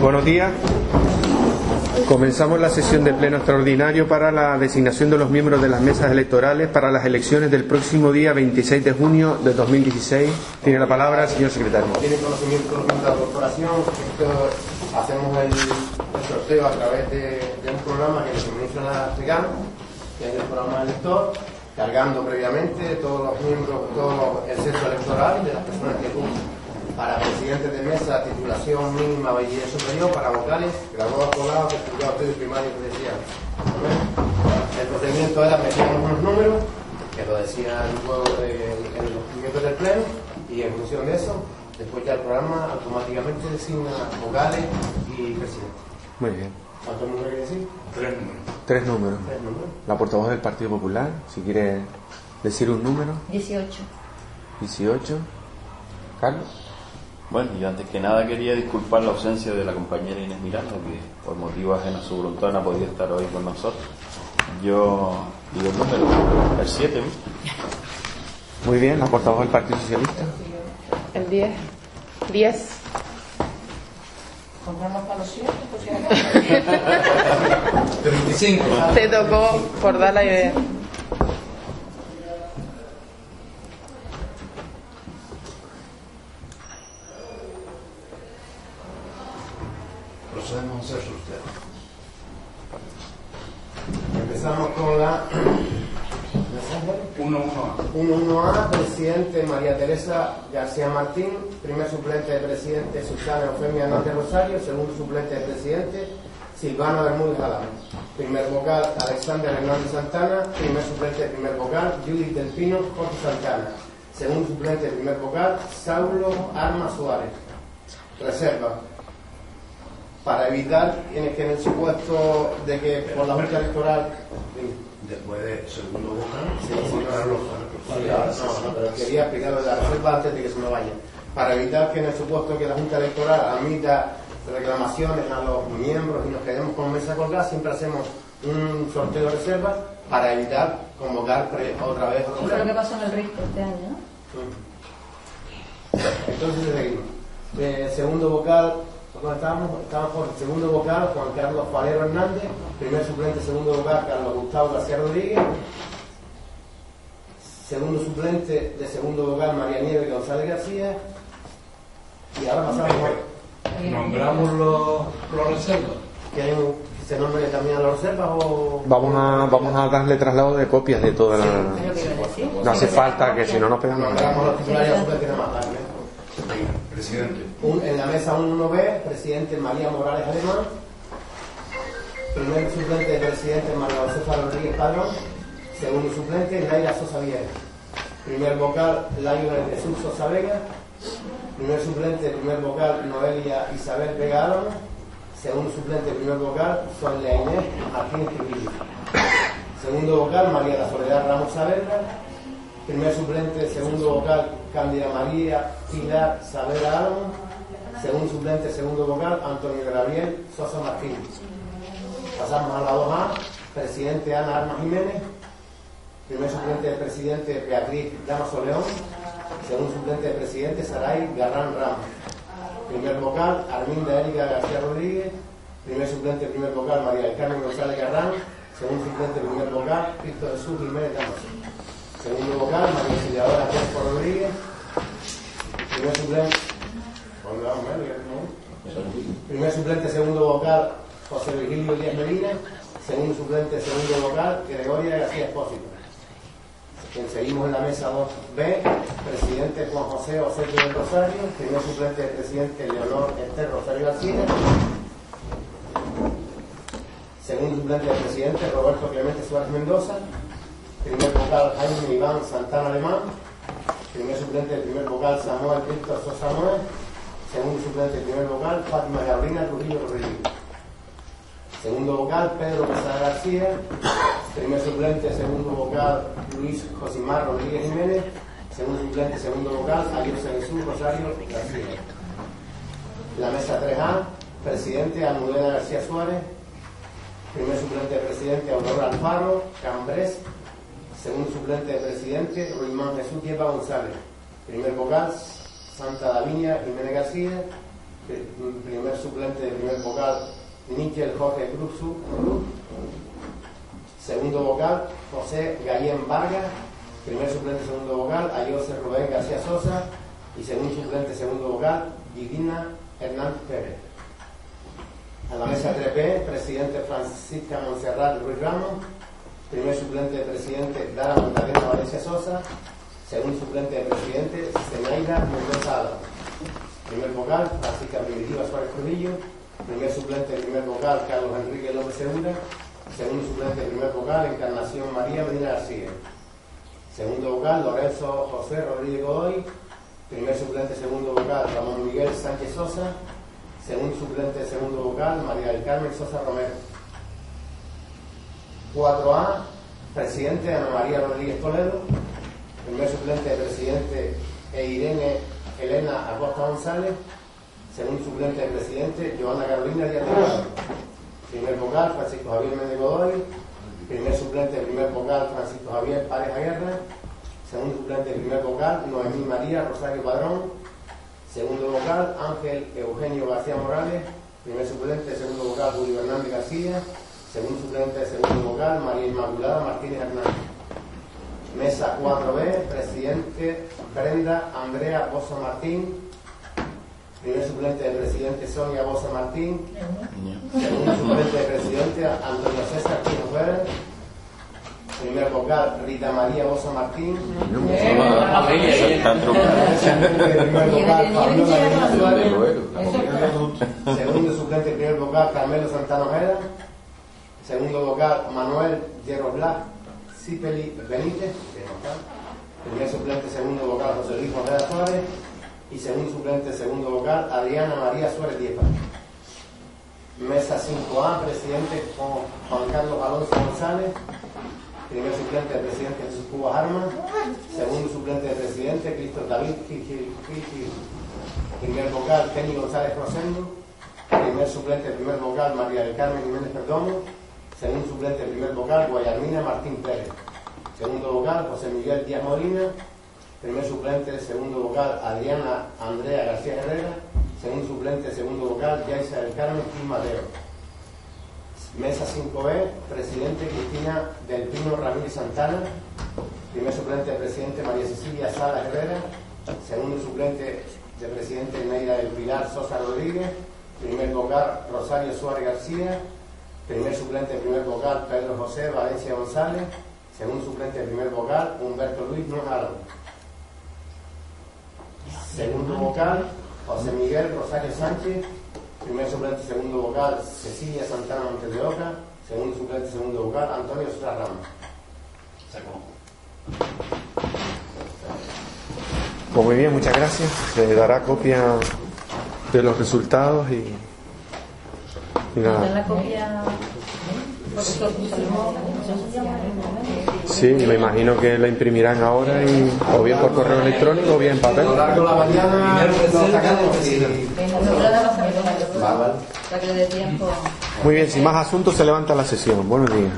Buenos días. Comenzamos la sesión de pleno extraordinario para la designación de los miembros de las mesas electorales para las elecciones del próximo día 26 de junio de 2016. Tiene la palabra el señor secretario. Tiene conocimiento de la corporación. Hacemos el, sorteo a través de, un programa que nos suministra Trigano, que es el programa elector, cargando previamente todos los miembros, todo el censo electoral de las personas que cumplen para presidentes de mesa, titulación mínima, bachiller superior, para vocales, graduados colados, estudiados estudios primarios que decían. El procedimiento era metíamos unos números, que lo decía luego en los procedimientos del pleno, y en función de eso, después ya el programa automáticamente designa vocales y presidente. Muy bien. ¿Cuántos números hay que decir? Tres números. Tres números. Tres números. La portavoz del Partido Popular, si quiere decir un número. 18. 18. Carlos. Bueno, yo antes que nada quería disculpar la ausencia de la compañera Inés Miranda, que por motivos ajenos a su voluntad no podía estar hoy con nosotros. Yo digo el número, el 7. Muy bien, la portavoz del Partido Socialista. El 10. 10. ¿Compramos para los 7? Pues ya 35. Te tocó por dar la idea. Procedemos a hacer sorteo. Empezamos con la 1-1A. 1-1A, presidente María Teresa García Martín, primer suplente de presidente Susana Eufemia Hernández Rosario, segundo suplente de presidente Silvana Bermúdez Alán, primer vocal Alexander Hernández Santana, primer suplente de primer vocal Judith Del Pino Jorge Santana, segundo suplente de primer vocal Saulo Arma Suárez. Reserva. Para evitar tienes que en el supuesto de que por la Junta Electoral Después de segundo vocal, Sí, sí, votar sí. los No, no, pero quería explicarlo de la reserva antes de que se me vaya. Para evitar que en el supuesto que la Junta Electoral admita reclamaciones a los miembros y nos quedemos con mesa colgada, siempre hacemos un sorteo de reserva para evitar convocar pre- otra vez otro Eso es lo que pasó en el risco este año, ¿no? Entonces seguimos. Eh, segundo vocal, ¿dónde estábamos? Estábamos por segundo vocal Juan Carlos Falero Hernández, primer suplente segundo vocal Carlos Gustavo García Rodríguez, segundo suplente de segundo vocal María Nieves González García, y ahora pasamos a... Nombramos los, los reservas. ¿Quieren que se nombre también a las reservas o...? Vamos a, vamos a darle traslado de copias de toda la. No hace falta que si no nos pegamos. Nombramos los titulares y los suplentes nada más tarde. Venga, presidente. En la mesa 1B, presidente María Morales Alemán. Primer suplente de presidente María Josefa Rodríguez Padrón. Segundo suplente Naira Sosa Viegas. Primer vocal Lionel Jesús Sosa Vega. Primer suplente, primer vocal Noelia Isabel Vega Álamo. Segundo suplente, primer vocal Sonia Inés Martínez. Segundo vocal María la Soledad Ramos Saavedra. Primer suplente, segundo vocal, Cándida María Pilar Saavedra Álamo. Segundo suplente, segundo vocal, Antonio Gabriel Sosa Martínez. Pasamos a la 2A, presidente Ana Armas Jiménez. Primer suplente de presidente, Beatriz Damaso León. Segundo suplente de presidente, Saray Garrán Ramos. Primer vocal, Arminda Erika García Rodríguez. Primer suplente, primer vocal, María del Carmen González Garrán. Segundo suplente, primer vocal, Cristo Jesús Jiménez Damaso. Segundo vocal, María Auxiliadora Crespo Rodríguez. Primer suplente. Primer suplente, segundo vocal, José Virgilio Díaz Medina. Segundo suplente, segundo vocal, Gregoria García Espósito. Seguimos en la mesa 2B, presidente Juan José Oseto del Rosario. Primer suplente de presidente Leonor Esther Rosario García. Segundo suplente de presidente Roberto Clemente Suárez Mendoza. Primer vocal Jaime Iván Santana Alemán. Primer suplente del primer vocal Samuel Víctor Sosa Noé. Segundo suplente del primer vocal Fátima Gabriela Trujillo Rodríguez. Segundo vocal Pedro Quesada García. Primer suplente, segundo vocal Luis Josimar Rodríguez Jiménez. Segundo suplente, segundo vocal Alianza Jesús Rosario García. La mesa 3A, presidente Almudena García Suárez. Primer suplente de presidente Aurora Alfaro Cambrés. Segundo suplente de presidente Ruimán Jesús González. Primer vocal Santa Davinia Jiménez García. Pri- Primer suplente de primer vocal, Níquel Jorge Cruz. Segundo vocal, José Gallén Vargas. Primer suplente, segundo vocal, Ayose Rubén García Sosa. Y segundo suplente, segundo vocal, Divina Hernández Pérez. A la mesa 3B, presidente Francisca Monserrat Ruiz Ramos. Primer suplente de presidente, Dara Magdalena Valencia Sosa. Segundo suplente de presidente, Zenaida Mendoza Álvarez. Primer vocal, Francisca Primitiva Suárez Trujillo. Primer suplente primer vocal, Carlos Enrique López Segura. Segundo suplente primer vocal, Encarnación María Medina García. Segundo vocal, Lorenzo José Rodríguez Godoy. Primer suplente, segundo vocal, Ramón Miguel Sánchez Sosa. Segundo suplente, segundo vocal, María del Carmen Sosa Romero. 4A, presidente, Ana María Rodríguez Toledo. Primer suplente, presidente, e Irene Elena Acosta González. Segundo suplente de presidente, Joana Carolina Díaz de. Primer vocal, Francisco Javier Méndez Godoy. Primer suplente, primer vocal, Francisco Javier Pareja Guerra. Segundo suplente, primer vocal, Noemí María Rosario Padrón. Segundo vocal, Ángel Eugenio García Morales. Primer suplente, segundo vocal, Julio Hernández García. Segundo suplente, segundo vocal, María Inmaculada Martínez Hernández. Mesa 4B, presidente Brenda Andrea Bosa Martín. Primer suplente de presidente Sonia Bosa Martín. Segundo suplente de presidente Antonio César Pino Pérez. Primer vocal Rita María Bosa Martín. Primer vocal Suárez. Segundo suplente primer vocal Carmelo Santana Ojeda. Segundo vocal Manuel Hierro Blas Cipeli Benítez. Primer suplente segundo vocal José Luis Ojeda Suárez. Y segundo suplente segundo vocal Adriana María Suárez Diepa. Mesa 5A, presidente Juan Carlos Alonso González. Primer suplente de presidente Jesús Cuba Armas. Segundo suplente de presidente Cristo David. Primer vocal Kenny González Rosendo. Primer suplente, primer vocal, María del Carmen Jiménez Perdomo. Segundo suplente, primer vocal, Guayarmina Martín Pérez. Segundo vocal, José Miguel Díaz Molina. Primer suplente, segundo vocal, Adriana Andrea García Herrera. Segundo suplente, segundo vocal, Yaisa del Carmen Gil Mateo. Mesa 5B, presidente Cristina del Pino Ramírez Santana. Primer suplente, presidente María Cecilia Sala Herrera. Segundo suplente de presidente Neira del Pilar Sosa Rodríguez. Primer vocal Rosario Suárez García. Primer suplente, primer vocal Pedro José Valencia González. Segundo suplente, primer vocal Humberto Luis Nojaro. Segundo vocal José Miguel Rosario Sánchez. Primer suplente, segundo vocal Cecilia Santana Montes de Oca. Segundo suplente, segundo vocal Antonio Ramos. Pues muy bien, muchas gracias. Se dará copia de los resultados y, nada. la copia por Sí, me imagino. Que la imprimirán ahora y, o bien por correo electrónico o bien en papel. Muy bien, sin más asuntos se levanta la sesión. Buenos días.